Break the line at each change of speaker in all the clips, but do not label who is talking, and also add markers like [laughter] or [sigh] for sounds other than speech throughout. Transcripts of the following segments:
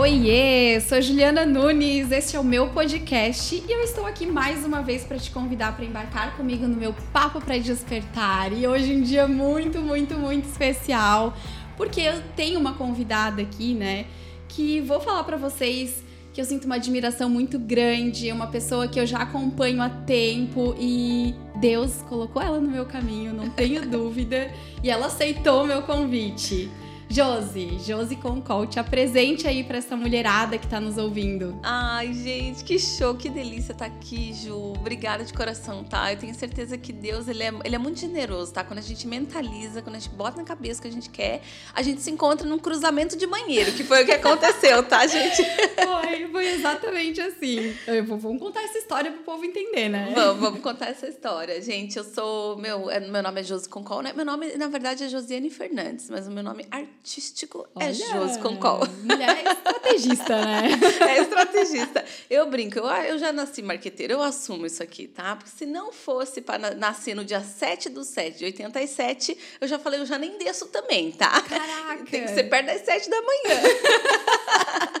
Oiê, sou Juliana Nunes, este é o meu podcast e eu estou aqui mais uma vez para te convidar para embarcar comigo no meu Papo para Despertar. E hoje é um dia muito, muito, muito especial, porque eu tenho uma convidada aqui, né, que vou falar para vocês que eu sinto uma admiração muito grande, é uma pessoa que eu já acompanho há tempo e Deus colocou ela no meu caminho, não tenho [laughs] dúvida, e ela aceitou o meu convite. Josi, Josi Concol, te apresente aí para essa mulherada que está nos ouvindo.
Ai, gente, que show, que delícia estar tá aqui, Ju. Obrigada de coração, tá? Eu tenho certeza que Deus, ele é, ele é muito generoso, tá? Quando a gente mentaliza, quando a gente bota na cabeça o que a gente quer, a gente se encontra num cruzamento de banheiro, que foi o que aconteceu, tá, [laughs] gente?
Foi, foi exatamente assim. Eu vamos contar essa história pro povo entender, né?
Vamos, vamos contar essa história. Gente, eu sou, meu, é, meu nome é Josi Concol, né? Meu nome, na verdade, é Josiane Fernandes, mas o meu nome artístico artístico é Olha, é Josi Concol.
Mulher é estrategista, né? [laughs]
é estrategista. Eu brinco, eu, eu já nasci marqueteira, eu assumo isso aqui, tá? Porque se não fosse para nascer no dia 7 do 7 de 87, eu já falei, eu já nem desço também, tá?
Caraca!
Tem que ser perto das 7 da manhã.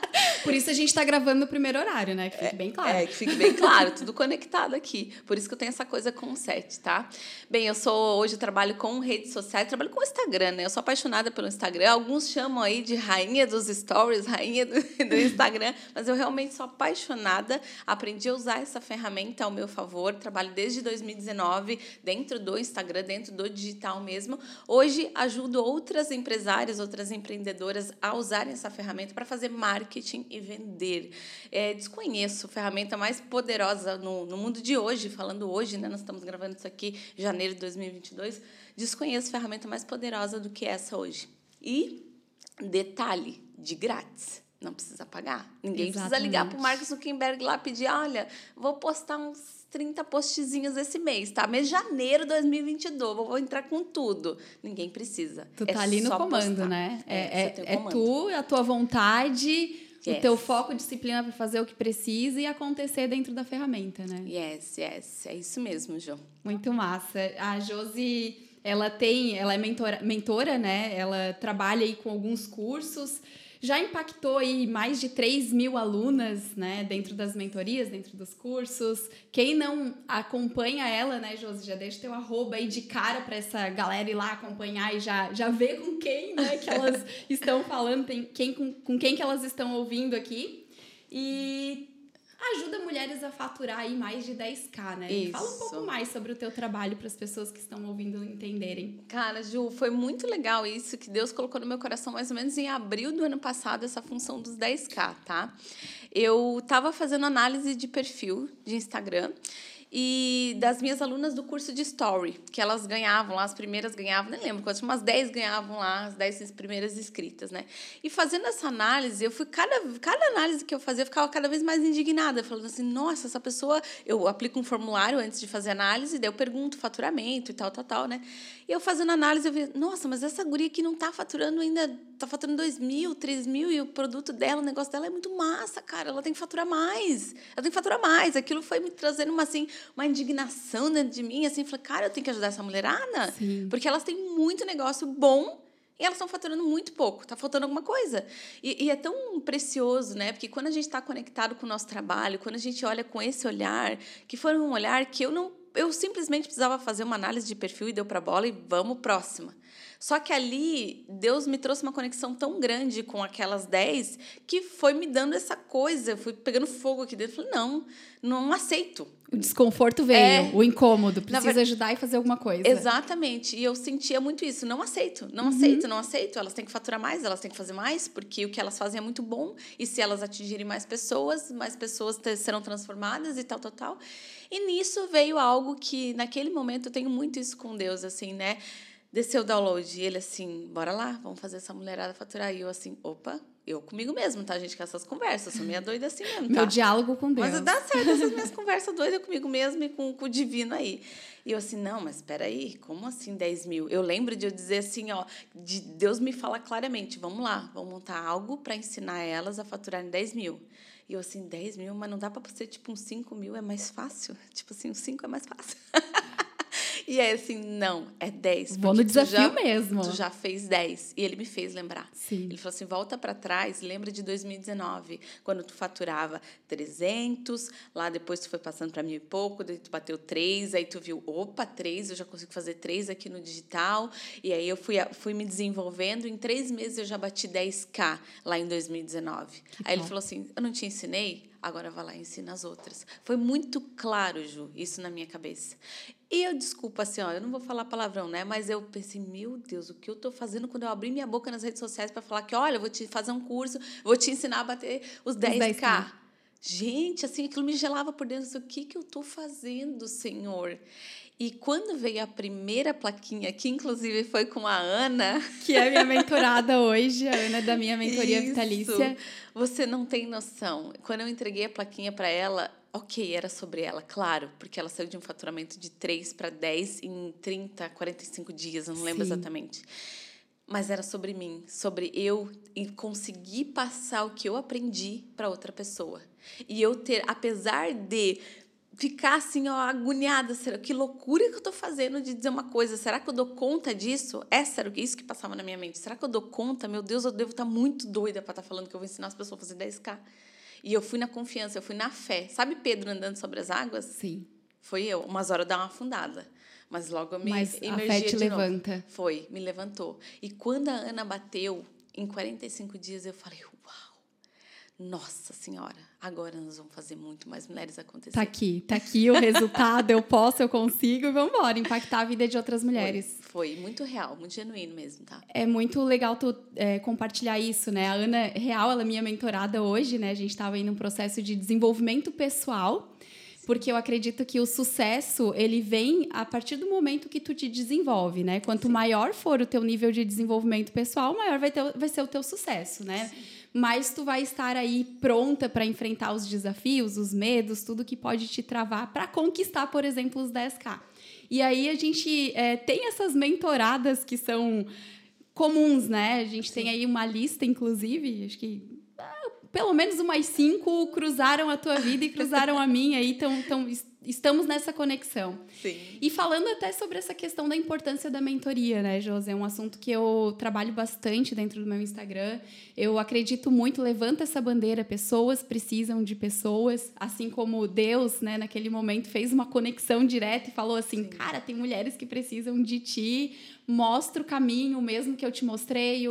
[laughs]
Por isso a gente está gravando no primeiro horário, né? Que fique bem claro.
É, que fique bem claro, tudo conectado aqui. Por isso que eu tenho essa coisa com o set, tá? Bem, eu sou hoje trabalho com redes sociais, trabalho com Instagram, né? Eu sou apaixonada pelo Instagram. Alguns chamam aí de rainha dos stories, rainha do, [laughs] do Instagram, mas eu realmente sou apaixonada. Aprendi a usar essa ferramenta ao meu favor. Trabalho desde 2019 dentro do Instagram, dentro do digital mesmo. Hoje ajudo outras empresárias, outras empreendedoras a usarem essa ferramenta para fazer marketing e vender. É, desconheço ferramenta mais poderosa no, no mundo de hoje, falando hoje, né? Nós estamos gravando isso aqui em janeiro de 2022. Desconheço ferramenta mais poderosa do que essa hoje. E detalhe, de grátis. Não precisa pagar. Ninguém Exatamente. precisa ligar para o Marcos Zuckerberg lá pedir: olha, vou postar uns 30 postzinhos esse mês, tá? Mês de janeiro de 2022, vou entrar com tudo. Ninguém precisa.
Tu tá é ali no comando, postar. né? É, é, é, é tu, a tua vontade Yes. O teu foco, disciplina para fazer o que precisa e acontecer dentro da ferramenta, né?
Yes, yes. É isso mesmo, Jo.
Muito massa. A Josi, ela tem, ela é mentora, mentora, né? Ela trabalha aí com alguns cursos já impactou aí mais de 3 mil alunas, né, dentro das mentorias, dentro dos cursos. Quem não acompanha ela, né, Josi, já deixa teu arroba aí de cara para essa galera ir lá acompanhar e já, já ver com quem, né, que elas [laughs] estão falando, tem quem, com, com quem que elas estão ouvindo aqui. E ajuda mulheres a faturar aí mais de 10k, né? Isso. Fala um pouco mais sobre o teu trabalho para as pessoas que estão ouvindo entenderem.
Cara, Ju, foi muito legal isso que Deus colocou no meu coração mais ou menos em abril do ano passado essa função dos 10k, tá? Eu estava fazendo análise de perfil de Instagram e das minhas alunas do curso de Story, que elas ganhavam lá, as primeiras ganhavam, nem lembro quantas, umas 10 ganhavam lá, as 10 primeiras inscritas, né? E fazendo essa análise, eu fui, cada, cada análise que eu fazia, eu ficava cada vez mais indignada, falando assim, nossa, essa pessoa, eu aplico um formulário antes de fazer análise, daí eu pergunto faturamento e tal, tal, tal, né? E eu fazendo análise, eu vi, nossa, mas essa guria aqui não tá faturando ainda, tá faturando 2 mil, 3 mil, e o produto dela, o negócio dela é muito massa, cara, ela tem que faturar mais, ela tem que faturar mais. Aquilo foi me trazendo uma, assim, uma indignação dentro de mim, assim, falei, cara, eu tenho que ajudar essa mulherada, Sim. porque elas têm muito negócio bom e elas estão faturando muito pouco, está faltando alguma coisa. E, e, é tão precioso, né? Porque quando a gente está conectado com o nosso trabalho, quando a gente olha com esse olhar, que foi um olhar que eu não. Eu simplesmente precisava fazer uma análise de perfil e deu para bola e vamos próxima. Só que ali, Deus me trouxe uma conexão tão grande com aquelas 10 que foi me dando essa coisa. Eu fui pegando fogo aqui dentro. Falei, não, não aceito.
O desconforto veio, é, o incômodo, precisa ajudar e fazer alguma coisa.
Exatamente. E eu sentia muito isso. Não aceito, não uhum. aceito, não aceito. Elas têm que faturar mais, elas têm que fazer mais, porque o que elas fazem é muito bom. E se elas atingirem mais pessoas, mais pessoas serão transformadas e tal, tal, tal. E nisso veio algo que, naquele momento, eu tenho muito isso com Deus, assim, né? Desceu o download e ele assim, bora lá, vamos fazer essa mulherada faturar. E eu assim, opa, eu comigo mesmo, tá, gente? Com essas conversas, sou meio doida assim mesmo, tá?
Meu diálogo com Deus.
Mas dá certo essas minhas conversas doidas comigo mesmo e com, com o divino aí. E eu assim, não, mas espera aí, como assim 10 mil? Eu lembro de eu dizer assim, ó, de Deus me fala claramente, vamos lá, vamos montar algo para ensinar elas a faturarem 10 mil. E eu assim, 10 mil, mas não dá para ser tipo uns 5 mil, é mais fácil? [laughs] Tipo assim, uns 5 é mais fácil. [laughs] E aí, assim, não, é 10.
Vou no desafio
já,
mesmo.
Tu já fez 10. E ele me fez lembrar.
Sim.
Ele falou assim: volta para trás, lembra de 2019, quando tu faturava 300, lá depois tu foi passando para mil e pouco, daí tu bateu 3, aí tu viu, opa, 3, eu já consigo fazer 3 aqui no digital. E aí eu fui, fui me desenvolvendo. Em três meses eu já bati 10K lá em 2019. Que aí ele falou assim: eu não te ensinei? agora vai lá e ensina as outras. Foi muito claro, Ju, isso na minha cabeça. E eu, desculpa, assim, ó, eu não vou falar palavrão, né? Mas eu pensei, meu Deus, o que eu estou fazendo quando eu abri minha boca nas redes sociais para falar que, olha, eu vou te fazer um curso, vou te ensinar a bater os 10K. 10K. Gente, assim, aquilo me gelava por dentro. O que, que eu estou fazendo, Senhor? E quando veio a primeira plaquinha, que inclusive foi com a Ana. [laughs]
Que é minha mentorada hoje, a Ana da minha mentoria Isso. vitalícia.
Você não tem noção. Quando eu entreguei a plaquinha para ela, ok, era sobre ela, claro, porque ela saiu de um faturamento de 3 para 10 em 30, 45 dias, eu não lembro Sim. exatamente. Mas era sobre mim, sobre eu conseguir passar o que eu aprendi para outra pessoa. E eu ter, apesar de ficar assim, ó, agoniada. Será que loucura que eu tô fazendo de dizer uma coisa? Será que eu dou conta disso? Essa era isso que passava na minha mente. Será que eu dou conta? Meu Deus, eu devo estar tá muito doida para estar tá falando que eu vou ensinar as pessoas a fazer 10K. E eu fui na confiança, eu fui na fé. Sabe Pedro andando sobre as águas?
Sim.
Foi eu. Umas horas eu dar uma afundada. Mas logo eu me
Mas a fé te levanta. Novo.
Foi, me levantou. E quando a Ana bateu, em 45 dias, eu falei, nossa Senhora, agora nós vamos fazer muito mais mulheres acontecer.
Tá aqui, tá aqui o resultado, eu posso, eu consigo, e vamos embora, impactar a vida de outras mulheres.
Foi, foi muito real, muito genuíno mesmo, tá?
É muito legal tu é, compartilhar isso, né? A Ana Real, ela é minha mentorada hoje, né? A gente estava em um processo de desenvolvimento pessoal, porque eu acredito que o sucesso ele vem a partir do momento que tu te desenvolve, né? Quanto Sim. maior for o teu nível de desenvolvimento pessoal, maior vai, ter, vai ser o teu sucesso, né? Sim mas tu vai estar aí pronta para enfrentar os desafios, os medos, tudo que pode te travar para conquistar, por exemplo, os 10K. E aí a gente é, tem essas mentoradas que são comuns, né? A gente Sim. tem aí uma lista, inclusive, acho que ah, pelo menos umas cinco cruzaram a tua vida e cruzaram a minha e estão estamos nessa conexão.
Sim.
E falando até sobre essa questão da importância da mentoria, né, José? É um assunto que eu trabalho bastante dentro do meu Instagram. Eu acredito muito, levanta essa bandeira, pessoas precisam de pessoas, assim como Deus, né, naquele momento fez uma conexão direta e falou assim: Sim. "Cara, tem mulheres que precisam de ti, mostra o caminho mesmo que eu te mostrei,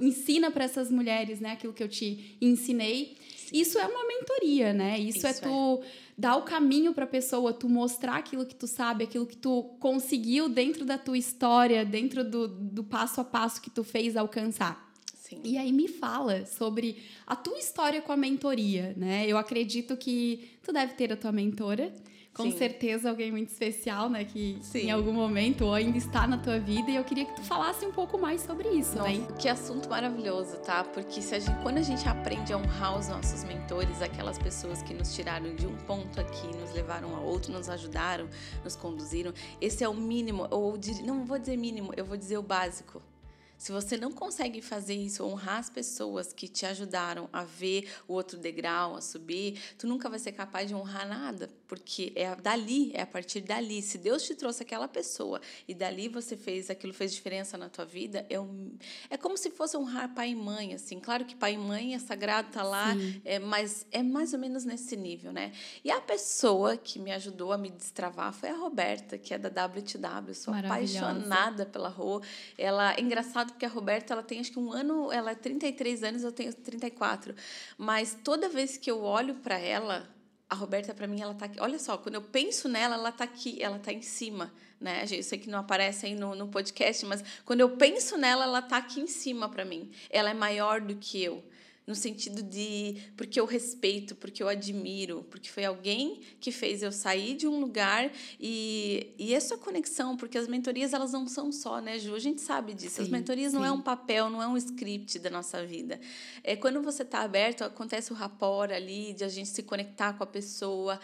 ensina para essas mulheres, né, aquilo que eu te ensinei". Isso é uma mentoria, né? Isso, é Isso é tu é dar o caminho para a pessoa, tu mostrar aquilo que tu sabe, aquilo que tu conseguiu dentro da tua história, dentro do, do passo a passo que tu fez alcançar.
Sim.
E aí me fala sobre a tua história com a mentoria, né? Eu acredito que tu deve ter a tua mentora com Sim. certeza alguém muito especial, né? Que Sim. em algum momento ou ainda está na tua vida. E eu queria que tu falasse um pouco mais sobre isso,
Nossa,
né?
Que assunto maravilhoso, tá? Porque a gente, quando a gente aprende a honrar os nossos mentores, aquelas pessoas que nos tiraram de um ponto aqui, nos levaram a outro, nos ajudaram, nos conduziram, esse é o mínimo, ou não vou dizer mínimo, eu vou dizer o básico se você não consegue fazer isso, honrar as pessoas que te ajudaram a ver o outro degrau, a subir, tu nunca vai ser capaz de honrar nada, porque é dali, é a partir dali. Se Deus te trouxe aquela pessoa e dali você fez, aquilo fez diferença na tua vida, é, um, é como se fosse honrar pai e mãe, assim. Claro que pai e mãe é sagrado, tá lá, é, mas é mais ou menos nesse nível, né? E a pessoa que me ajudou a me destravar foi a Roberta, que é da WTW. Sou apaixonada pela Rô. Ela é engraçado porque a Roberta ela tem acho que um ano, ela é 33 anos, eu tenho 34. Mas toda vez que eu olho para ela, a Roberta para mim ela tá aqui. Olha só, quando eu penso nela, ela tá aqui, ela tá em cima, né? Eu sei que não aparece aí no, no podcast, mas quando eu penso nela, ela tá aqui em cima para mim. Ela é maior do que eu no sentido de porque eu respeito, porque eu admiro, porque foi alguém que fez eu sair de um lugar e, e essa conexão, porque as mentorias elas não são só, né, Ju? A gente sabe disso. Sim, as mentorias sim. não é um papel, não é um script da nossa vida. É quando você está aberto, acontece o rapport ali, de a gente se conectar com a pessoa.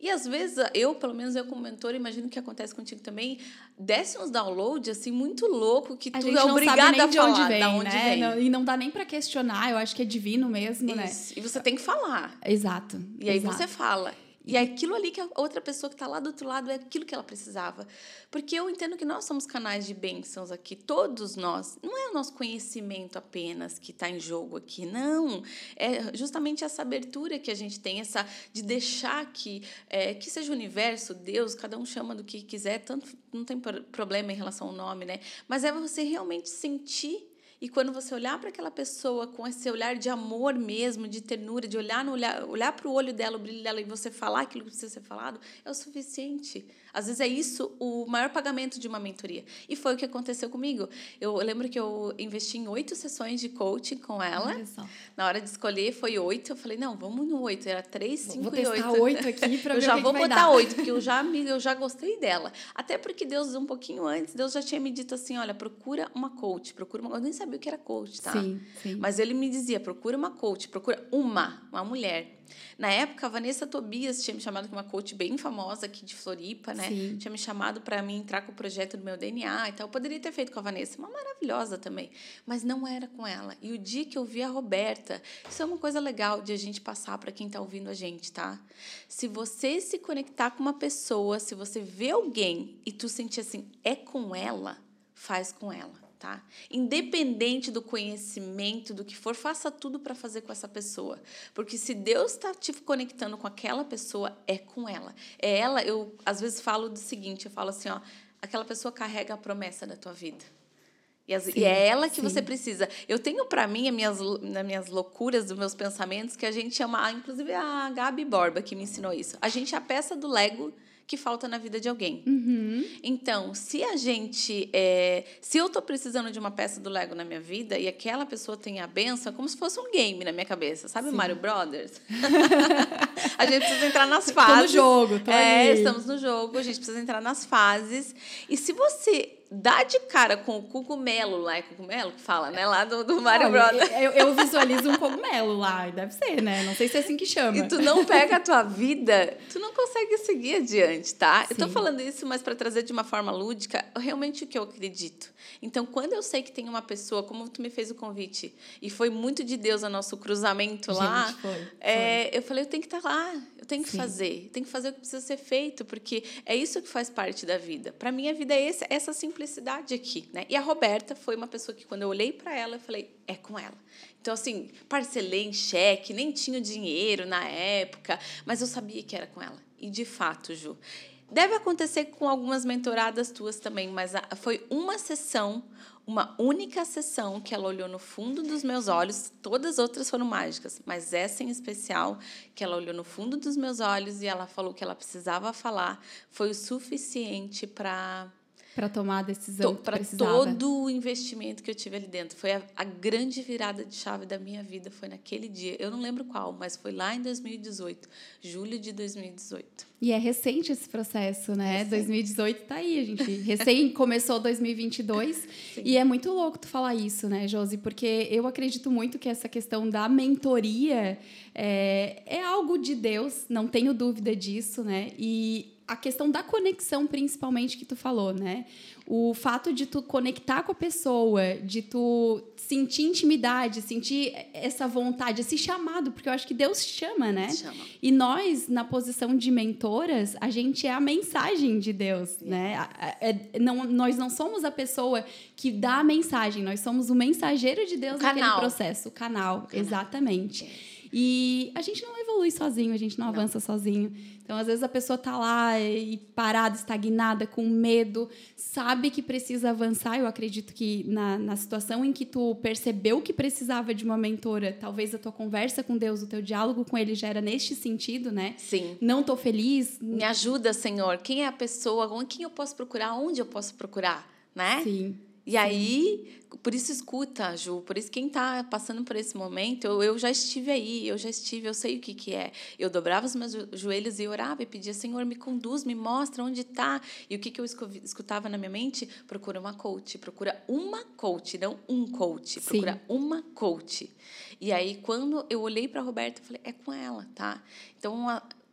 E às vezes, eu, pelo menos eu como mentor, imagino que acontece contigo também, desce uns downloads assim muito louco que
a
tu é obrigada a falar
onde vem,
da onde
né?
vem.
Não, e não dá nem para questionar, eu acho que é divino mesmo, né?
Isso. né? E você tem que falar.
Exato.
E aí
exato.
você fala. E é aquilo ali que a outra pessoa que está lá do outro lado é aquilo que ela precisava. Porque eu entendo que nós somos canais de bênçãos aqui, todos nós. Não é o nosso conhecimento apenas que está em jogo aqui, não. É justamente essa abertura que a gente tem, essa de deixar que, é, que seja o universo, Deus, cada um chama do que quiser, tanto não tem problema em relação ao nome, né? Mas é você realmente sentir e quando você olhar para aquela pessoa com esse olhar de amor mesmo, de ternura, de olhar no olhar, olhar para o olho dela, o brilho dela e você falar aquilo que precisa ser falado, é o suficiente. Às vezes é isso o maior pagamento de uma mentoria. E foi o que aconteceu comigo. Eu lembro que eu investi em oito sessões de coaching com ela. Na hora de escolher, foi oito. Eu falei, não, vamos no oito. Era três, cinco
vou
e oito.
Vou oito aqui para [laughs] ver
Eu já
que
vou
que
botar oito, porque eu já, [laughs] me, eu já gostei dela. Até porque Deus, um pouquinho antes, Deus já tinha me dito assim, olha, procura uma coach, procura uma... Eu nem sabia o que era coach, tá?
Sim, sim.
Mas ele me dizia, procura uma coach, procura uma, uma mulher. Na época, a Vanessa Tobias tinha me chamado, que é uma coach bem famosa aqui de Floripa, né?
Sim.
Tinha me chamado para mim entrar com o projeto do meu DNA e tal. Eu poderia ter feito com a Vanessa, uma maravilhosa também, mas não era com ela. E o dia que eu vi a Roberta, isso é uma coisa legal de a gente passar para quem está ouvindo a gente, tá? Se você se conectar com uma pessoa, se você vê alguém e tu sentir assim, é com ela, faz com ela tá? Independente do conhecimento, do que for, faça tudo para fazer com essa pessoa. Porque se Deus está te conectando com aquela pessoa, é com ela. É ela, eu às vezes falo do seguinte, eu falo assim, ó, aquela pessoa carrega a promessa da tua vida. E, as, sim, e é ela que sim. você precisa. Eu tenho para mim, as minhas, nas minhas loucuras, dos meus pensamentos, que a gente chama, inclusive a Gabi Borba que me ensinou isso. A gente é a peça do Lego que falta na vida de alguém.
Uhum.
Então, se a gente. É, se eu estou precisando de uma peça do Lego na minha vida e aquela pessoa tem a benção, é como se fosse um game na minha cabeça. Sabe Sim. Mario Brothers? [laughs] a gente precisa entrar nas fases.
Estou no jogo, tô
É,
ali.
estamos no jogo, a gente precisa entrar nas fases. E se você dá de cara com o cogumelo lá, é cogumelo que fala, né? Lá do, do Mario Olha, Brothers.
Eu, eu, visualizo um cogumelo lá, deve ser, né? Não sei se é assim que chama.
E tu não pega a tua vida, tu não consegue seguir adiante, tá? Sim. Eu tô falando isso, mas para trazer de uma forma lúdica, realmente o que eu acredito. Então, quando eu sei que tem uma pessoa, como tu me fez o convite, e foi muito de Deus o nosso cruzamento
Gente,
lá,
foi, foi.
É, eu falei, eu tenho que estar tá lá, eu tenho que Sim. fazer, tenho que fazer o que precisa ser feito, porque é isso que faz parte da vida. Para mim, a vida é esse, essa simplicidade aqui, né? E a Roberta foi uma pessoa que, quando eu olhei para ela, eu falei, é com ela. Então, assim, parcelei em cheque, nem tinha dinheiro na época, mas eu sabia que era com ela. E, de fato, Ju, Deve acontecer com algumas mentoradas tuas também, mas foi uma sessão, uma única sessão que ela olhou no fundo dos meus olhos. Todas as outras foram mágicas, mas essa em especial, que ela olhou no fundo dos meus olhos e ela falou que ela precisava falar, foi o suficiente para
para tomar a decisão to,
para todo o investimento que eu tive ali dentro. Foi a, a, grande virada de chave da minha vida foi naquele dia. Eu não lembro qual mas foi lá em 2018 julho de 2018
e é recente esse processo né? Recente. 2018 tá aí a gente [laughs] recém começou 2022 Sim. e é muito louco tu falar isso né Josi? Porque eu acredito muito que essa questão da mentoria é, é algo de Deus não tenho dúvida disso né? E a questão da conexão, principalmente, que tu falou, né? O fato de tu conectar com a pessoa, de tu sentir intimidade, sentir essa vontade, esse chamado, porque eu acho que Deus chama, né?
Chama.
E nós, na posição de mentoras, a gente é a mensagem de Deus, Sim. né? É, não, nós não somos a pessoa que dá a mensagem, nós somos o mensageiro de Deus naquele processo, o canal, o canal. exatamente. E a gente não evolui sozinho, a gente não, não, avança sozinho. Então, às vezes, a pessoa está lá e parada, estagnada, com medo, sabe que precisa avançar. Eu acredito que na, na situação em que tu percebeu que precisava de uma mentora, talvez a tua conversa com Deus, o teu diálogo com Ele já era neste sentido, né?
Sim.
Não estou feliz.
Me ajuda, Senhor. Quem é a pessoa? Quem eu posso procurar? Onde eu posso procurar? Né?
Sim.
E aí, por isso escuta, Ju, por isso quem está passando por esse momento, eu, eu já estive aí, eu já estive, eu sei o que, que é. Eu dobrava os meus joelhos e orava e pedia, Senhor, me conduz, me mostra onde está. E o que, que eu escutava na minha mente? Procura uma coach, procura uma coach, não um coach, procura Sim. uma coach. E aí, quando eu olhei para a Roberta, eu falei, é com ela, tá? Então,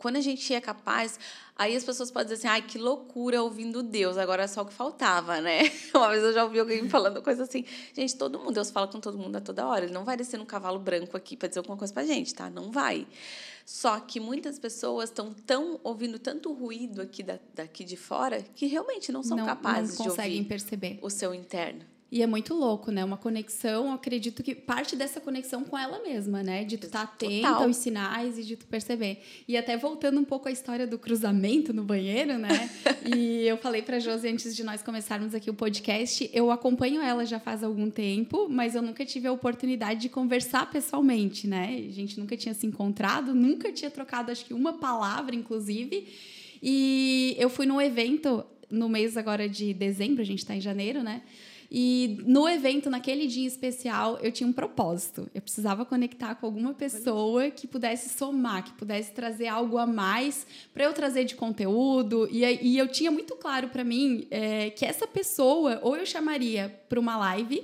Quando a gente é capaz, aí as pessoas podem dizer assim, ai, que loucura ouvindo Deus, agora é só o que faltava, né? [laughs] Uma vez eu já ouvi alguém falando coisa assim, gente, todo mundo, Deus fala com todo mundo a toda hora, ele não vai descer num cavalo branco aqui para dizer alguma coisa pra gente, tá? Não vai. Só que muitas pessoas estão tão ouvindo tanto ruído aqui da, daqui de fora que realmente não são
não,
capazes
não
de ouvir
perceber
o seu interno.
E é muito louco, né? Uma conexão, acredito que parte dessa conexão com ela mesma, né? De tu estar tá atenta Total. aos sinais e de tu perceber. E até voltando um pouco à história do cruzamento no banheiro, né? [laughs] e eu falei para Josi antes de nós começarmos aqui o podcast, eu acompanho ela já faz algum tempo, mas eu nunca tive a oportunidade de conversar pessoalmente, né? A gente nunca tinha se encontrado, nunca tinha trocado acho que uma palavra, inclusive. E eu fui num evento no mês agora de dezembro, a gente está em janeiro, né? E no evento, naquele dia especial, eu tinha um propósito. Eu precisava conectar com alguma pessoa que pudesse somar, que pudesse trazer algo a mais para eu trazer de conteúdo. E, e eu tinha muito claro para mim é, que essa pessoa, ou eu chamaria para uma live,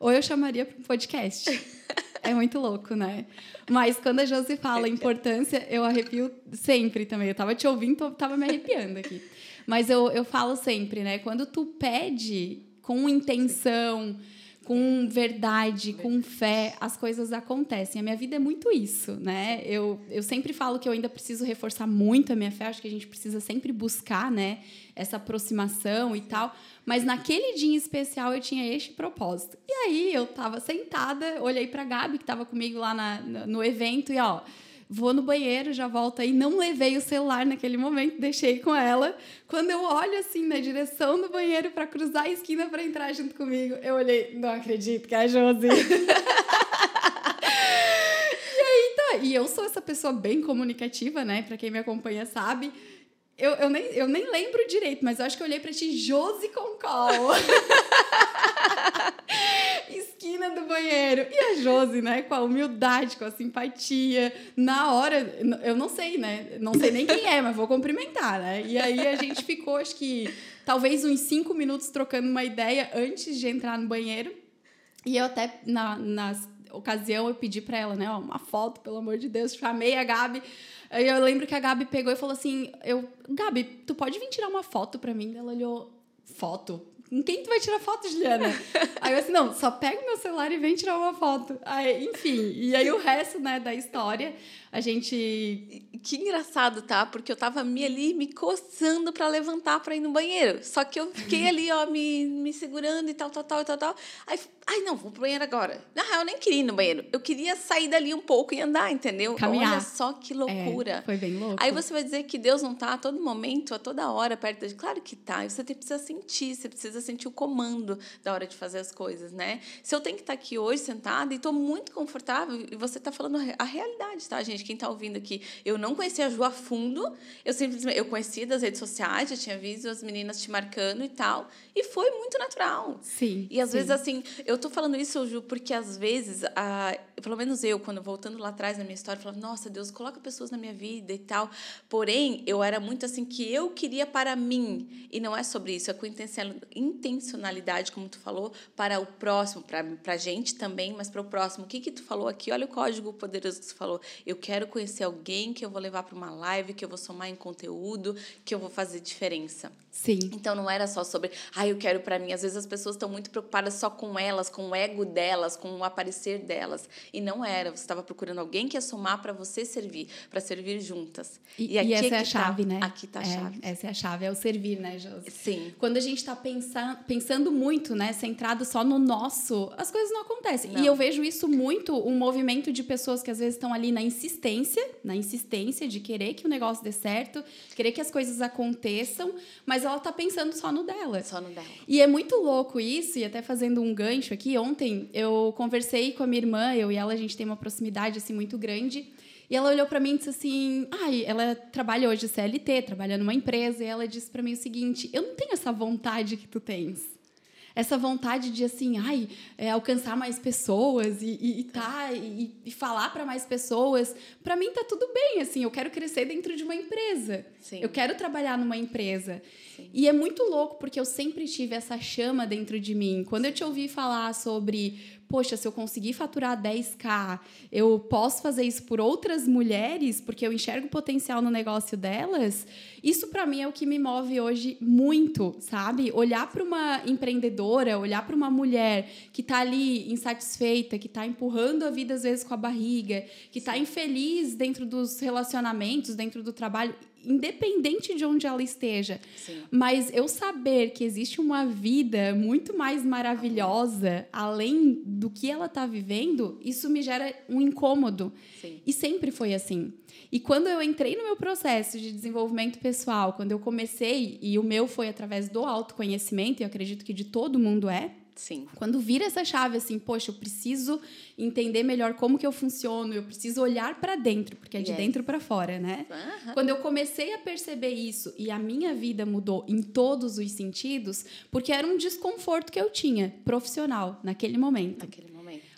ou eu chamaria para um podcast. [laughs] É muito louco, né? Mas quando a Josi fala importância, eu arrepio sempre também. Eu tava te ouvindo, tava me arrepiando aqui. Mas eu, eu falo sempre, né? Quando tu pede com intenção, com verdade, com fé, as coisas acontecem. A minha vida é muito isso, né? Eu, eu sempre falo que eu ainda preciso reforçar muito a minha fé, acho que a gente precisa sempre buscar, né, essa aproximação e tal. Mas naquele dia especial eu tinha este propósito. E aí eu estava sentada, olhei para Gabi que estava comigo lá na, no evento e ó, vou no banheiro, já volto aí. Não levei o celular naquele momento, deixei com ela. Quando eu olho assim na direção do banheiro para cruzar a esquina para entrar junto comigo, eu olhei, não acredito que é a Josi. [laughs] e aí tá, e eu sou essa pessoa bem comunicativa, né? Para quem me acompanha sabe. Eu, eu, nem, eu nem lembro direito, mas eu acho que eu olhei pra ti, Josi Concol. [laughs] Esquina do banheiro. E a Josi, né, com a humildade, com a simpatia. Na hora, eu não sei, né? Não sei nem quem é, mas vou cumprimentar, né? E aí a gente ficou, acho que, talvez uns cinco minutos trocando uma ideia antes de entrar no banheiro. E eu até, na, na ocasião, eu pedi para ela, né, ó, uma foto, pelo amor de Deus. Chamei a Gabi. Aí eu lembro que a Gabi pegou e falou assim: eu, Gabi, tu pode vir tirar uma foto para mim? Ela olhou, foto? Com quem tu vai tirar foto, Juliana? [laughs] aí eu assim, não, só pega o meu celular e vem tirar uma foto. Aí, enfim, e aí o resto, né, da história, a gente.
Que engraçado, tá? Porque eu tava me ali me coçando para levantar para ir no banheiro. Só que eu fiquei ali, ó, me, me segurando e tal, tal, tal, tal, tal. Aí, ai, não, vou pro banheiro agora. Na real, eu nem queria ir no banheiro. Eu queria sair dali um pouco e andar, entendeu?
Caminhar.
Olha só que loucura.
É, foi bem louco.
Aí você vai dizer que Deus não tá a todo momento, a toda hora perto de. Claro que tá. Você precisa sentir, você precisa sentir o comando da hora de fazer as coisas, né? Se eu tenho que estar tá aqui hoje sentada e tô muito confortável, e você tá falando a realidade, tá, gente? quem está ouvindo aqui, eu não conhecia a Ju a fundo, eu simplesmente eu conhecia das redes sociais, já tinha visto as meninas te marcando e tal, e foi muito natural.
Sim.
E às
sim.
vezes assim, eu tô falando isso, Ju, porque às vezes, a, pelo menos eu, quando voltando lá atrás na minha história, falava, nossa, Deus, coloca pessoas na minha vida e tal. Porém, eu era muito assim que eu queria para mim, e não é sobre isso, é com intencionalidade, como tu falou, para o próximo, para a gente também, mas para o próximo. O que que tu falou aqui? Olha o código poderoso que tu falou. Eu quero quero conhecer alguém que eu vou levar para uma live, que eu vou somar em conteúdo, que eu vou fazer diferença.
Sim.
Então não era só sobre, ah, eu quero para mim. Às vezes as pessoas estão muito preocupadas só com elas, com o ego delas, com o aparecer delas. E não era. Você estava procurando alguém que ia somar para você servir, para servir juntas.
E, e, aqui e essa é, é a tá, chave, né?
Aqui está a
é,
chave.
Essa é a chave, é o servir, né, Josi?
Sim.
Quando a gente está pensando, pensando muito, né, centrado só no nosso, as coisas não acontecem.
Não.
E eu vejo isso muito, um movimento de pessoas que às vezes estão ali na insistência, na insistência de querer que o negócio dê certo, querer que as coisas aconteçam, mas ela está pensando só no dela.
Só no dela.
E é muito louco isso, e até fazendo um gancho aqui, ontem eu conversei com a minha irmã, eu e ela, a gente tem uma proximidade assim muito grande. E ela olhou para mim e disse assim: "Ai, ela trabalha hoje CLT, trabalha numa empresa", e ela disse para mim o seguinte: "Eu não tenho essa vontade que tu tens" essa vontade de assim, ai, é, alcançar mais pessoas e, e, e tá e, e falar para mais pessoas, para mim tá tudo bem, assim, eu quero crescer dentro de uma empresa.
Sim.
Eu quero trabalhar numa empresa.
Sim.
E é muito louco porque eu sempre tive essa chama dentro de mim. Quando eu te ouvi falar sobre poxa, se eu conseguir faturar 10k, eu posso fazer isso por outras mulheres, porque eu enxergo potencial no negócio delas. Isso para mim é o que me move hoje muito, sabe? Olhar para uma empreendedora, olhar para uma mulher que está ali insatisfeita, que está empurrando a vida às vezes com a barriga, que está infeliz dentro dos relacionamentos, dentro do trabalho independente de onde ela esteja. Sim. Mas eu saber que existe uma vida muito mais maravilhosa além do que ela está vivendo, isso me gera um incômodo. Sim. E sempre foi assim. E quando eu entrei no meu processo de desenvolvimento pessoal, quando eu comecei, e o meu foi através do autoconhecimento, e eu acredito que de todo mundo é,
Sim.
Quando vira essa chave assim, poxa, eu preciso entender melhor como que eu funciono, eu preciso olhar para dentro, porque é de yes. dentro para fora, né? Uhum. Quando eu comecei a perceber isso e a minha vida mudou em todos os sentidos, porque era um desconforto que eu tinha profissional naquele momento.
Naquele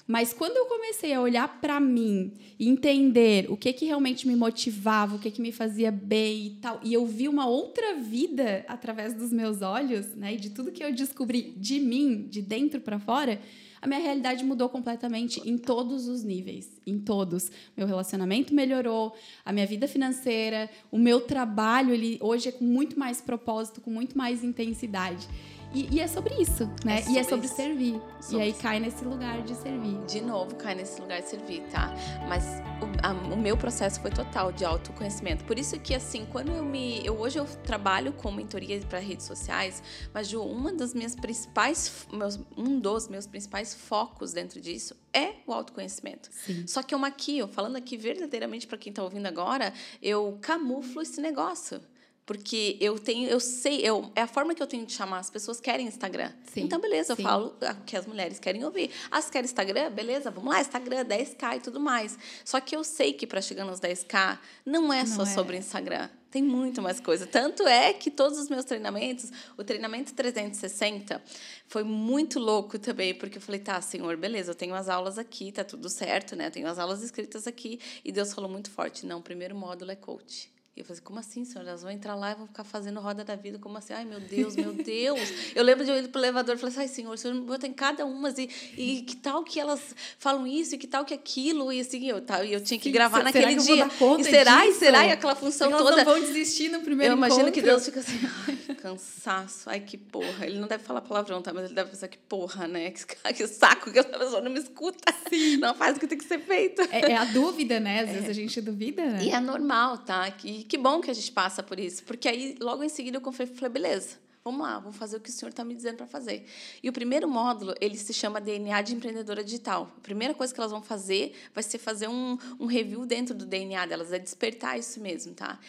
mas quando eu comecei a olhar para mim entender o que que realmente me motivava, o que que me fazia bem e tal, e eu vi uma outra vida através dos meus olhos, né, e de tudo que eu descobri de mim, de dentro para fora, a minha realidade mudou completamente em todos os níveis, em todos. Meu relacionamento melhorou, a minha vida financeira, o meu trabalho, ele hoje é com muito mais propósito, com muito mais intensidade. E, e, é sobre isso, né? É sobre e é sobre isso. servir. Sobre e aí cai nesse lugar de servir.
De novo, cai nesse lugar de servir, tá? Mas o, a, o meu processo foi total de autoconhecimento. Por isso que, assim, quando eu me. Eu, hoje eu trabalho com mentoria para redes sociais, mas, Ju, uma das minhas principais. Meus, um dos meus principais focos dentro disso é o autoconhecimento. Sim. Só que eu maquio, falando aqui verdadeiramente para quem está ouvindo agora, eu camuflo esse negócio. Porque eu tenho, eu sei, eu, é a forma que eu tenho de chamar. As pessoas querem Instagram. Sim, então, beleza, sim. eu falo o que as mulheres querem ouvir. As querem Instagram? Beleza, vamos lá, Instagram, 10K e tudo mais. Só que eu sei que para chegar nos 10K não é só não é. sobre Instagram. Tem muito mais coisa. Tanto é que todos os meus treinamentos, o treinamento 360, foi muito louco também, porque eu falei, tá, senhor, beleza, eu tenho as aulas aqui, tá tudo certo, né? Eu tenho as aulas escritas aqui. E Deus falou muito forte: não, o primeiro módulo é coach. E eu falei, como assim, senhor? Elas vão entrar lá e vão ficar fazendo roda da vida, como assim? Ai, meu Deus, meu Deus. eu lembro de eu ir para o elevador e falei, ai, senhor, o senhor bota em cada uma, e, e que tal que elas falam isso, e que tal que aquilo, e assim, eu, tá, eu tinha que Sim, gravar será naquele que dia. e será, disso? e será, e aquela função
elas
toda.
Elas não vão desistir no primeiro
Eu
imagino
encontro. que Deus fica assim, ai, cansaço, ai, que porra. Ele não deve falar palavrão, tá? Mas ele deve pensar que porra, né? Que, [laughs] que saco que a pessoa não me escuta. Sim. Não faz o que tem que ser feito.
É, é a dúvida, né? Às [laughs] vezes a gente duvida, né?
E é normal, tá? E que bom que a gente passa por isso. Porque aí, logo em seguida, eu falei, beleza, vamos lá, vamos fazer o que o senhor está me dizendo para fazer. E o primeiro módulo, ele se chama DNA de Empreendedora Digital. A primeira coisa que elas vão fazer vai ser fazer um, um review dentro do DNA delas, é despertar isso mesmo, tá?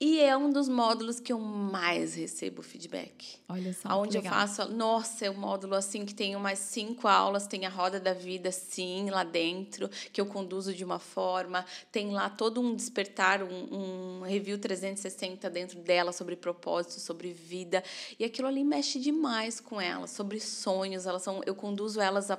E é um dos módulos que eu mais recebo feedback.
Olha só.
Onde eu faço, nossa, é um módulo assim que tem umas cinco aulas, tem a roda da vida, sim, lá dentro, que eu conduzo de uma forma. Tem lá todo um despertar, um, um review 360 dentro dela sobre propósito, sobre vida. E aquilo ali mexe demais com elas, sobre sonhos. Elas são, eu conduzo elas a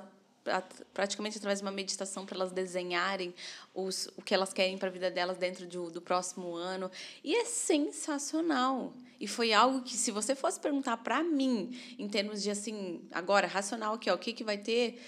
praticamente através de uma meditação para elas desenharem os, o que elas querem para a vida delas dentro de, do próximo ano. E é sensacional. E foi algo que, se você fosse perguntar para mim, em termos de assim, agora, racional aqui, ó, o que, que vai ter,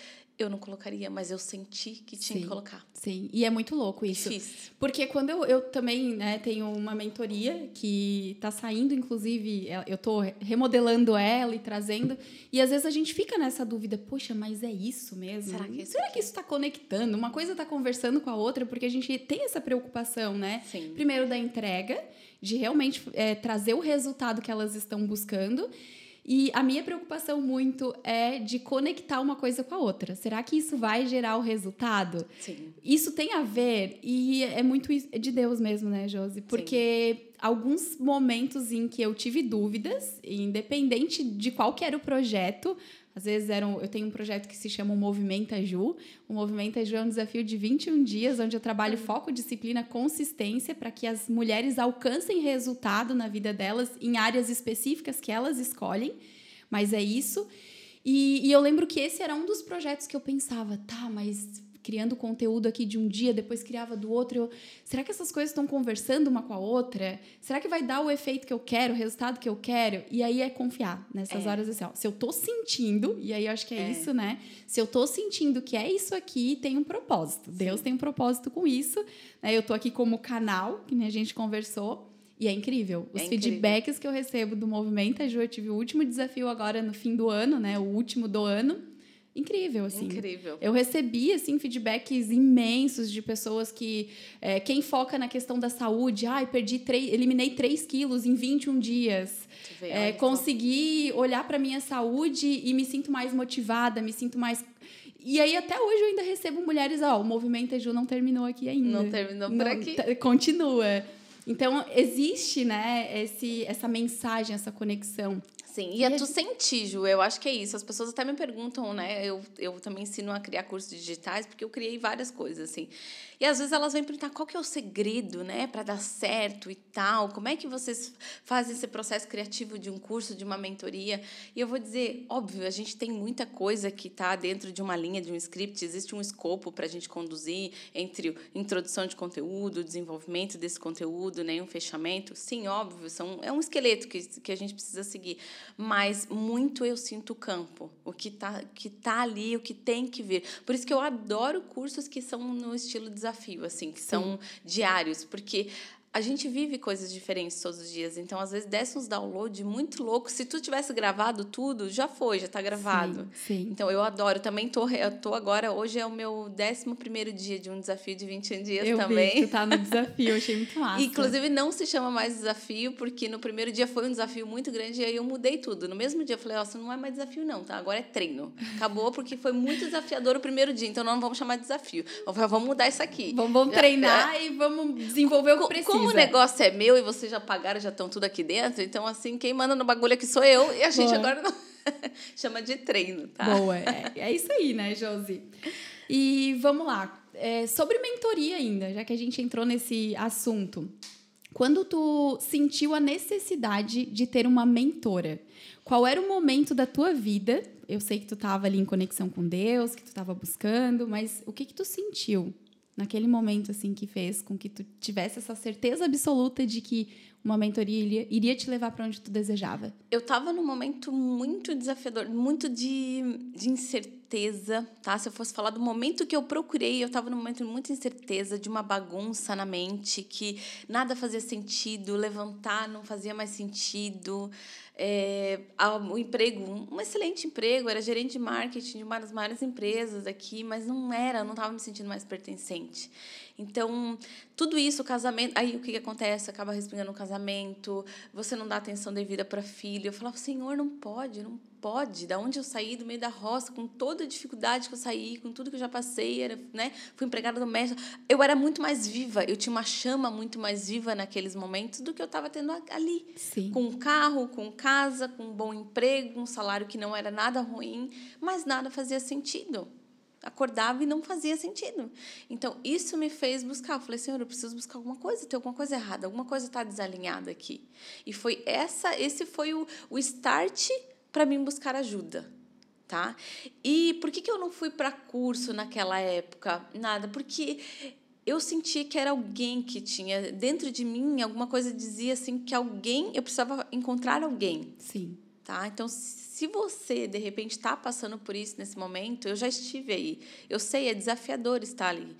eu não colocaria, mas eu senti que tinha sim, que colocar.
Sim, e é muito louco isso.
Difícil.
Porque quando eu, eu também né, tenho uma mentoria que está saindo, inclusive, é, eu estou remodelando ela e trazendo, e às vezes a gente fica nessa dúvida, poxa, mas é isso mesmo?
Será que, isso
Será que isso está conectando? Uma coisa está conversando com a outra, porque a gente tem essa preocupação, né?
Sim.
Primeiro da entrega, de realmente é, trazer o resultado que elas estão buscando. E a minha preocupação muito é de conectar uma coisa com a outra. Será que isso vai gerar o resultado?
Sim.
Isso tem a ver, e é muito de Deus mesmo, né, Josi? Porque Sim. alguns momentos em que eu tive dúvidas, independente de qual que era o projeto, às vezes eram, eu tenho um projeto que se chama o Movimenta Ju. O Movimenta Ju é um desafio de 21 dias, onde eu trabalho foco, disciplina, consistência para que as mulheres alcancem resultado na vida delas em áreas específicas que elas escolhem. Mas é isso. E, e eu lembro que esse era um dos projetos que eu pensava, tá, mas criando conteúdo aqui de um dia, depois criava do outro. Eu, será que essas coisas estão conversando uma com a outra? Será que vai dar o efeito que eu quero, o resultado que eu quero? E aí é confiar nessas
É.
horas assim, ó. Se eu tô sentindo, e aí eu acho que é,
É.
isso, né? Se eu tô sentindo que é isso aqui, tem um propósito. Deus tem um propósito com isso. Né? Eu tô aqui como canal, que a gente conversou. E é incrível. Os
É incrível.
feedbacks que eu recebo do movimento, a Ju, eu tive o último desafio agora no fim do ano, né? O último do ano. Incrível, assim.
Incrível.
Eu recebi, assim, feedbacks imensos de pessoas que... é, quem foca na questão da saúde, ai, perdi três... Eliminei 3 quilos em 21 dias.
Vê,
É,
só.
consegui olhar para minha saúde e me sinto mais motivada, me sinto mais... E aí, até hoje, eu ainda recebo mulheres, ó, o movimento Eju não terminou aqui ainda.
Não terminou por
Não,
aqui.
tá- continua. Então, existe, né, esse, essa mensagem, essa conexão.
Sim, e
E
é tu sentir, Ju, eu acho que é isso. As pessoas até me perguntam, né? Eu, eu também ensino a criar cursos digitais, porque eu criei várias coisas, assim. E às vezes elas vêm perguntar qual que é o segredo, né, para dar certo e tal. Como é que vocês fazem esse processo criativo de um curso, de uma mentoria? E eu vou dizer, óbvio, a gente tem muita coisa que está dentro de uma linha, de um script, existe um escopo para a gente conduzir entre introdução de conteúdo, desenvolvimento desse conteúdo, né, um fechamento. Sim, óbvio, são, é um esqueleto que, que a gente precisa seguir. Mas muito eu sinto o campo, o que está que tá ali, o que tem que vir. Por isso que eu adoro cursos que são no estilo desafio, assim, que são diários, porque a gente vive coisas diferentes todos os dias. Então, às vezes, desce uns download muito louco. Se tu tivesse gravado tudo, já foi, já está gravado.
Sim, sim.
Então, eu adoro. Também tô, eu tô agora, hoje é o meu 11 primeiro dia de um desafio de 21 dias
eu
também.
vi que tu tá no desafio, eu achei muito massa. [laughs]
Inclusive, não se chama mais desafio, porque no primeiro dia foi um desafio muito grande e aí eu mudei tudo. No mesmo dia eu falei, ó, isso não é mais desafio, não, tá? Agora é treino. Acabou porque foi muito desafiador o primeiro dia, então não vamos chamar de desafio. Vamos mudar isso aqui.
Vamos, vamos treinar e vamos desenvolver o que precisa.
Como o negócio é meu e vocês já pagaram, já estão tudo aqui dentro, então assim, quem manda no bagulho aqui sou eu e a gente
Boa.
agora não [laughs] chama de treino, tá?
Boa, é, é isso aí, né, Josi? E vamos lá. É, sobre mentoria ainda, já que a gente entrou nesse assunto. Quando tu sentiu a necessidade de ter uma mentora, qual era o momento da tua vida? Eu sei que tu estava ali em conexão com Deus, que tu estava buscando, mas o que que tu sentiu naquele momento assim que fez com que tu tivesse essa certeza absoluta de que uma mentoria iria, iria te levar para onde tu desejava?
Eu estava num momento muito desafiador, muito de, de incerteza, tá? Se eu fosse falar do momento que eu procurei, eu estava num momento de muita incerteza, de uma bagunça na mente, que nada fazia sentido, levantar não fazia mais sentido. É, o emprego, um excelente emprego, era gerente de marketing de uma das maiores empresas aqui, mas não era, não estava me sentindo mais pertencente. Então, tudo isso, o casamento. Aí o que, que acontece? Acaba respingando no casamento, você não dá atenção devida para filho. Eu falava, Senhor, não pode, não pode. Da onde eu saí, do meio da roça, com toda a dificuldade que eu saí, com tudo que eu já passei, era, né? fui empregada doméstica. Eu era muito mais viva, eu tinha uma chama muito mais viva naqueles momentos do que eu estava tendo ali
Sim.
com um carro, com casa, com um bom emprego, um salário que não era nada ruim, mas nada fazia sentido. Acordava e não fazia sentido. Então, isso me fez buscar. Eu falei, Senhor, eu preciso buscar alguma coisa, tem alguma coisa errada, alguma coisa está desalinhada aqui. E foi essa, esse foi o, o start para mim buscar ajuda. Tá? E por que, que eu não fui para curso naquela época? Nada, porque eu senti que era alguém que tinha dentro de mim alguma coisa dizia assim que alguém eu precisava encontrar alguém
Sim.
Tá? Então se você de repente está passando por isso nesse momento eu já estive aí. Eu sei é desafiador estar ali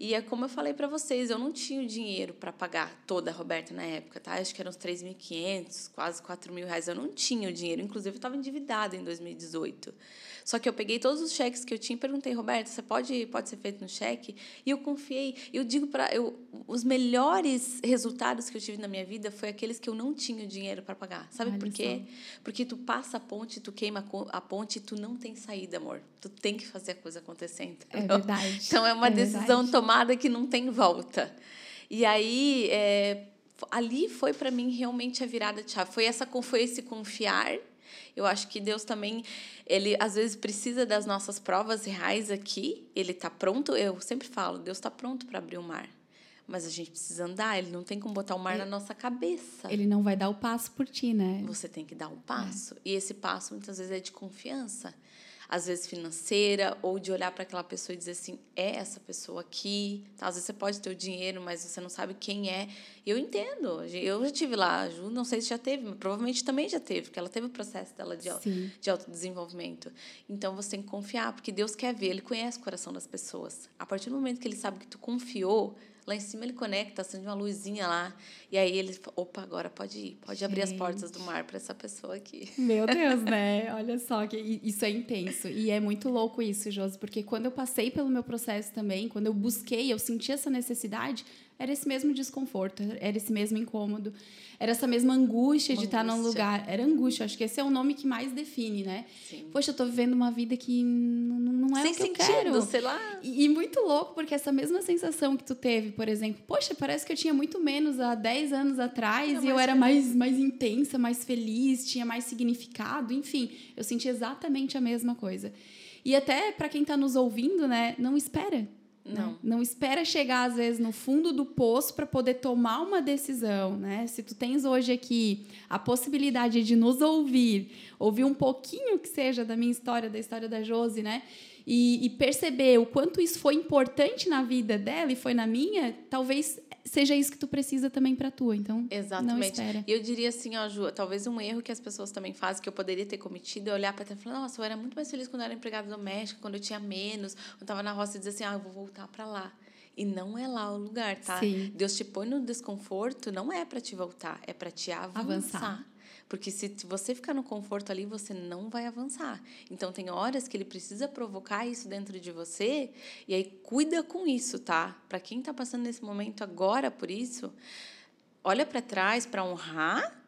e é como eu falei para vocês eu não tinha o dinheiro para pagar toda a Roberta na época tá acho que eram uns 3.500 quase 4 mil reais eu não tinha o dinheiro inclusive eu estava endividada em 2018 só que eu peguei todos os cheques que eu tinha e perguntei, Roberto, você pode, pode ser feito no cheque? E eu confiei. Eu digo para os melhores resultados que eu tive na minha vida foi aqueles que eu não tinha o dinheiro para pagar. Sabe
Olha
por quê? Porque tu passa a ponte, tu queima a ponte e tu não tem saída, amor. Tu tem que fazer a coisa acontecer.
É verdade.
Então é uma
É
decisão
verdade.
tomada que não tem volta. E aí é, ali foi para mim realmente a virada de chave. Foi essa foi esse confiar. Eu acho que Deus também ele às vezes precisa das nossas provas reais aqui. Ele está pronto. Eu sempre falo, Deus está pronto para abrir o mar. Mas a gente precisa andar, ele não tem como botar o mar na nossa cabeça.
Ele não vai dar o passo por ti, né?
Você tem que dar um passo. E esse passo muitas vezes é de confiança. Às vezes financeira, ou de olhar para aquela pessoa e dizer assim: é essa pessoa aqui. Tá? Às vezes você pode ter o dinheiro, mas você não sabe quem é. Eu entendo. Eu já tive lá, a Ju, não sei se já teve, mas provavelmente também já teve, porque ela teve o processo dela de, de autodesenvolvimento. Então você tem que confiar, porque Deus quer ver, Ele conhece o coração das pessoas. A partir do momento que Ele sabe que tu confiou, Lá em cima ele conecta, acende uma luzinha lá. E aí ele, opa, agora pode ir, pode Gente. abrir as portas do mar para essa pessoa aqui.
Meu Deus, [laughs] né? Olha só, que isso é intenso. E é muito louco isso, Josi, porque quando eu passei pelo meu processo também, quando eu busquei, eu senti essa necessidade, era esse mesmo desconforto, era esse mesmo incômodo, era essa mesma angústia uma de angústia. estar num lugar. Era angústia, acho que esse é o nome que mais define, né? Sim. Poxa, eu tô vivendo uma vida que não é Sem o que sentido, eu quero.
sei lá.
E, e, muito louco, porque essa mesma sensação que tu teve, por exemplo, poxa, parece que eu tinha muito menos há 10 anos atrás e eu era mais, mais intensa, mais feliz, tinha mais significado, enfim, eu senti exatamente a mesma coisa. E até para quem está nos ouvindo, né, não espera
não. Né?
Não espera chegar, às vezes, no fundo do poço para poder tomar uma decisão. Né? Se tu tens hoje aqui a possibilidade de nos ouvir, ouvir um pouquinho que seja da minha história, da história da Josi, né? E, e perceber o quanto isso foi importante na vida dela e foi na minha, talvez seja isso que tu precisa também para tua. Então, Exatamente. não espera.
E eu diria assim, ó, Ju, talvez um erro que as pessoas também fazem, que eu poderia ter cometido, é olhar para trás e falar, nossa, eu era muito mais feliz quando eu era empregada doméstica, quando eu tinha menos, quando eu estava na roça e dizer assim, ah, eu vou voltar para lá. E não é lá o lugar, tá? Sim. Deus te põe no desconforto, não é para te voltar, é para te avançar. avançar. Porque se você ficar no conforto ali, você não vai avançar. Então, tem horas que ele precisa provocar isso dentro de você, e aí cuida com isso, tá? Para quem está passando nesse momento agora por isso, olha para trás para honrar,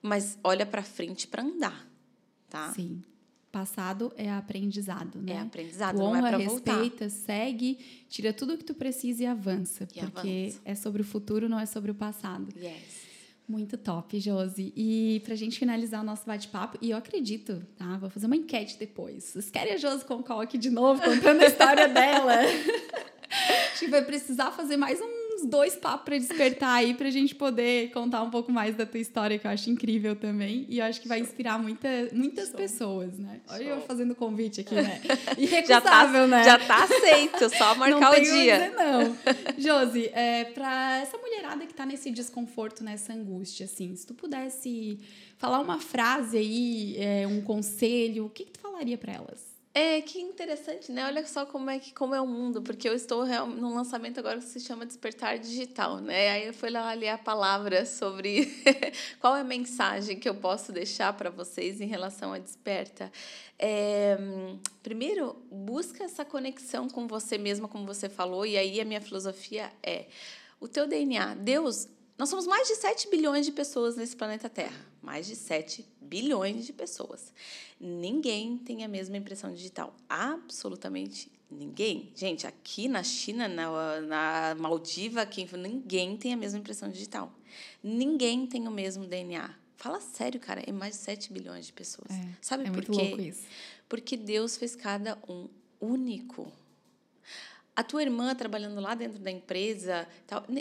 mas olha para frente para andar, tá?
Sim. Passado é aprendizado, né?
É aprendizado, tu honra, não é para
voltar. respeita, segue, tira tudo o que tu precisa e avança, e porque avança. é sobre o futuro, não é sobre o passado.
Yes.
Muito top, Josi. E para a gente finalizar o nosso bate-papo, e eu acredito, tá? Vou fazer uma enquete depois. Vocês querem a Josi Concol aqui de novo, contando a história dela? Acho [laughs] [laughs] que vai precisar fazer mais um uns dois papos para despertar aí para a gente poder contar um pouco mais da tua história, que eu acho incrível também. E eu acho que vai inspirar muita, muitas Show. pessoas, né? Olha eu fazendo convite aqui, né? Irrecusável, [laughs]
já tá,
né?
Já tá aceito, só marcar
não
o dia.
Dizer, não. [laughs] Josi, é, para essa mulherada que tá nesse desconforto, nessa angústia, assim, se tu pudesse falar uma frase aí, é, um conselho, o que, que tu falaria para elas?
É, que interessante, né? Olha só como é que como é o mundo, porque eu estou num lançamento agora que se chama Despertar Digital, né? Aí eu fui lá ler a palavra sobre [laughs] qual é a mensagem que eu posso deixar para vocês em relação a desperta. É, primeiro, busca essa conexão com você mesma, como você falou, e aí a minha filosofia é o teu DNA. Deus, nós somos mais de 7 bilhões de pessoas nesse planeta Terra mais de 7 bilhões de pessoas. Ninguém tem a mesma impressão digital. Absolutamente ninguém. Gente, aqui na China, na, na Maldiva, aqui, ninguém tem a mesma impressão digital. Ninguém tem o mesmo DNA. Fala sério, cara, é mais de 7 bilhões de pessoas. É, Sabe
é
por
muito quê? Louco isso.
Porque Deus fez cada um único a tua irmã trabalhando lá dentro da empresa,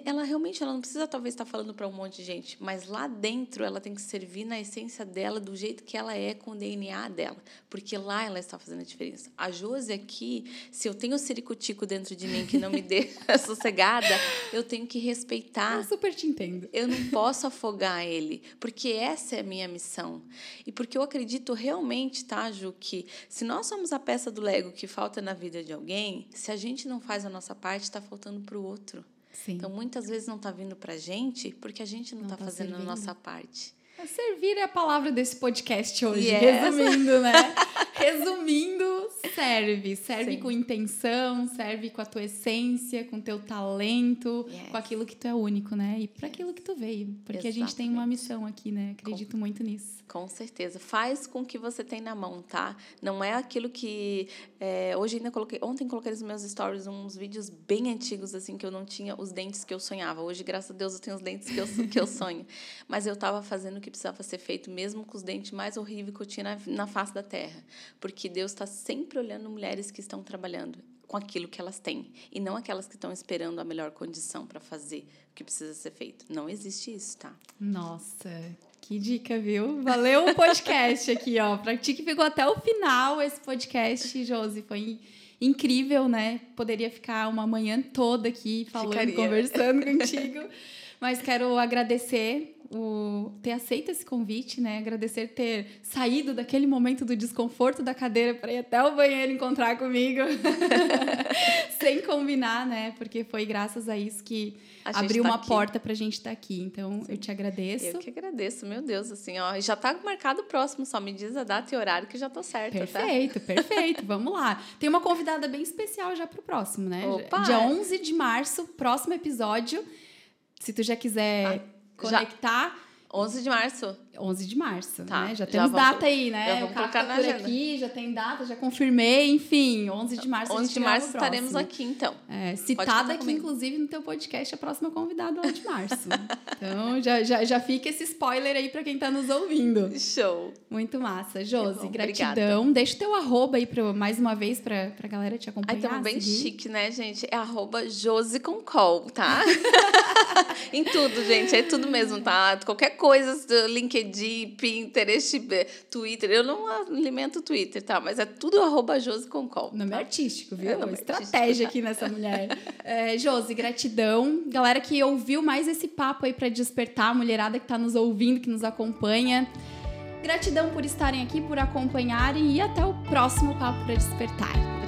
ela realmente ela não precisa talvez estar falando para um monte de gente, mas lá dentro ela tem que servir na essência dela, do jeito que ela é, com o DNA dela, porque lá ela está fazendo a diferença. A Josi aqui, se eu tenho o ciricutico dentro de mim que não me [laughs] dê sossegada, eu tenho que respeitar.
Eu super te entendo.
Eu não posso afogar ele, porque essa é a minha missão. E porque eu acredito realmente, tá, Ju, que se nós somos a peça do Lego que falta na vida de alguém, se a gente não faz a nossa parte, está faltando para o outro. Sim. Então, muitas vezes não está vindo para a gente porque a gente não está tá fazendo servindo. a nossa parte.
Servir é a palavra desse podcast hoje, yes. resumindo, né? [laughs] resumindo, serve. Serve Sim. com intenção, serve com a tua essência, com teu talento, yes. com aquilo que tu é único, né? E para yes. aquilo que tu veio. Porque Exatamente. a gente tem uma missão aqui, né? Acredito com, muito nisso.
Com certeza. Faz com o que você tem na mão, tá? Não é aquilo que. É, hoje ainda coloquei. Ontem coloquei nos meus stories uns vídeos bem antigos, assim, que eu não tinha os dentes que eu sonhava. Hoje, graças a Deus, eu tenho os dentes que eu, que eu sonho. [laughs] Mas eu tava fazendo o que precisava ser feito, mesmo com os dentes mais horríveis que eu tinha na, na face da terra porque Deus está sempre olhando mulheres que estão trabalhando. com aquilo que elas têm e não aquelas que estão esperando a melhor condição para fazer o que precisa ser feito. Não existe isso, tá?
Nossa, que dica, viu? Valeu o podcast aqui, ó. Pra ti que ficou até o final esse podcast, Josi, foi incrível, né? Poderia ficar uma manhã toda aqui falando, Ficaria. conversando contigo. Mas quero agradecer o ter aceito esse convite, né? Agradecer ter saído daquele momento do desconforto da cadeira para ir até o banheiro encontrar comigo, [laughs] sem combinar, né? Porque foi graças a isso que a abriu tá uma aqui. porta para a gente estar tá aqui. Então, Sim. eu te agradeço.
Eu que agradeço, meu Deus, assim, ó, já está marcado o próximo, só me diz a data e horário que já tô certo,
Perfeito, tá? perfeito. Vamos lá. Tem uma convidada bem especial já para o próximo, né? Opa. Dia 11 de março, próximo episódio. Se tu já quiser ah, conectar. Já
11 de março.
11 de março, tá, né? Já temos já data aí, né? O tá por agenda. aqui, já tem data, já confirmei, enfim, 11 de março
11 de março estaremos aqui, então.
É, citada aqui, comigo. inclusive, no teu podcast, a próxima convidada 11 de março. [laughs] então, já, já, já fica esse spoiler aí para quem tá nos ouvindo.
Show.
Muito massa. Josi, gratidão. Obrigada. Deixa o teu arroba aí, pra, mais uma vez, pra, pra galera te acompanhar. Ai,
estamos bem chique, né, gente? É arroba Josi com call, tá? [laughs] [laughs] em tudo, gente. É tudo mesmo, tá? Qualquer coisa, LinkedIn, LinkedIn, Pinterest, Twitter. Eu não alimento o Twitter, tá? Mas é tudo arroba Josi Concol.
Nome tá? artístico, viu? É nome Estratégia artístico. aqui nessa mulher. É, Josi, gratidão. Galera que ouviu mais esse papo aí para despertar, a mulherada que tá nos ouvindo, que nos acompanha. Gratidão por estarem aqui, por acompanharem e até o próximo Papo para Despertar.